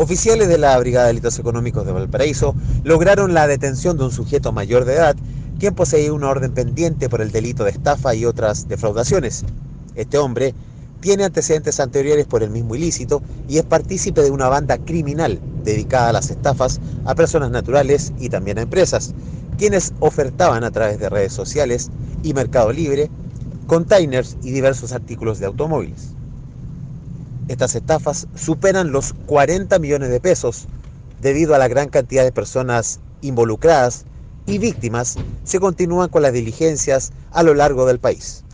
Oficiales de la Brigada de Delitos Económicos de Valparaíso lograron la detención de un sujeto mayor de edad quien poseía una orden pendiente por el delito de estafa y otras defraudaciones. Este hombre tiene antecedentes anteriores por el mismo ilícito y es partícipe de una banda criminal dedicada a las estafas a personas naturales y también a empresas, quienes ofertaban a través de redes sociales y Mercado Libre containers y diversos artículos de automóviles. Estas estafas superan los 40 millones de pesos debido a la gran cantidad de personas involucradas y víctimas se continúan con las diligencias a lo largo del país.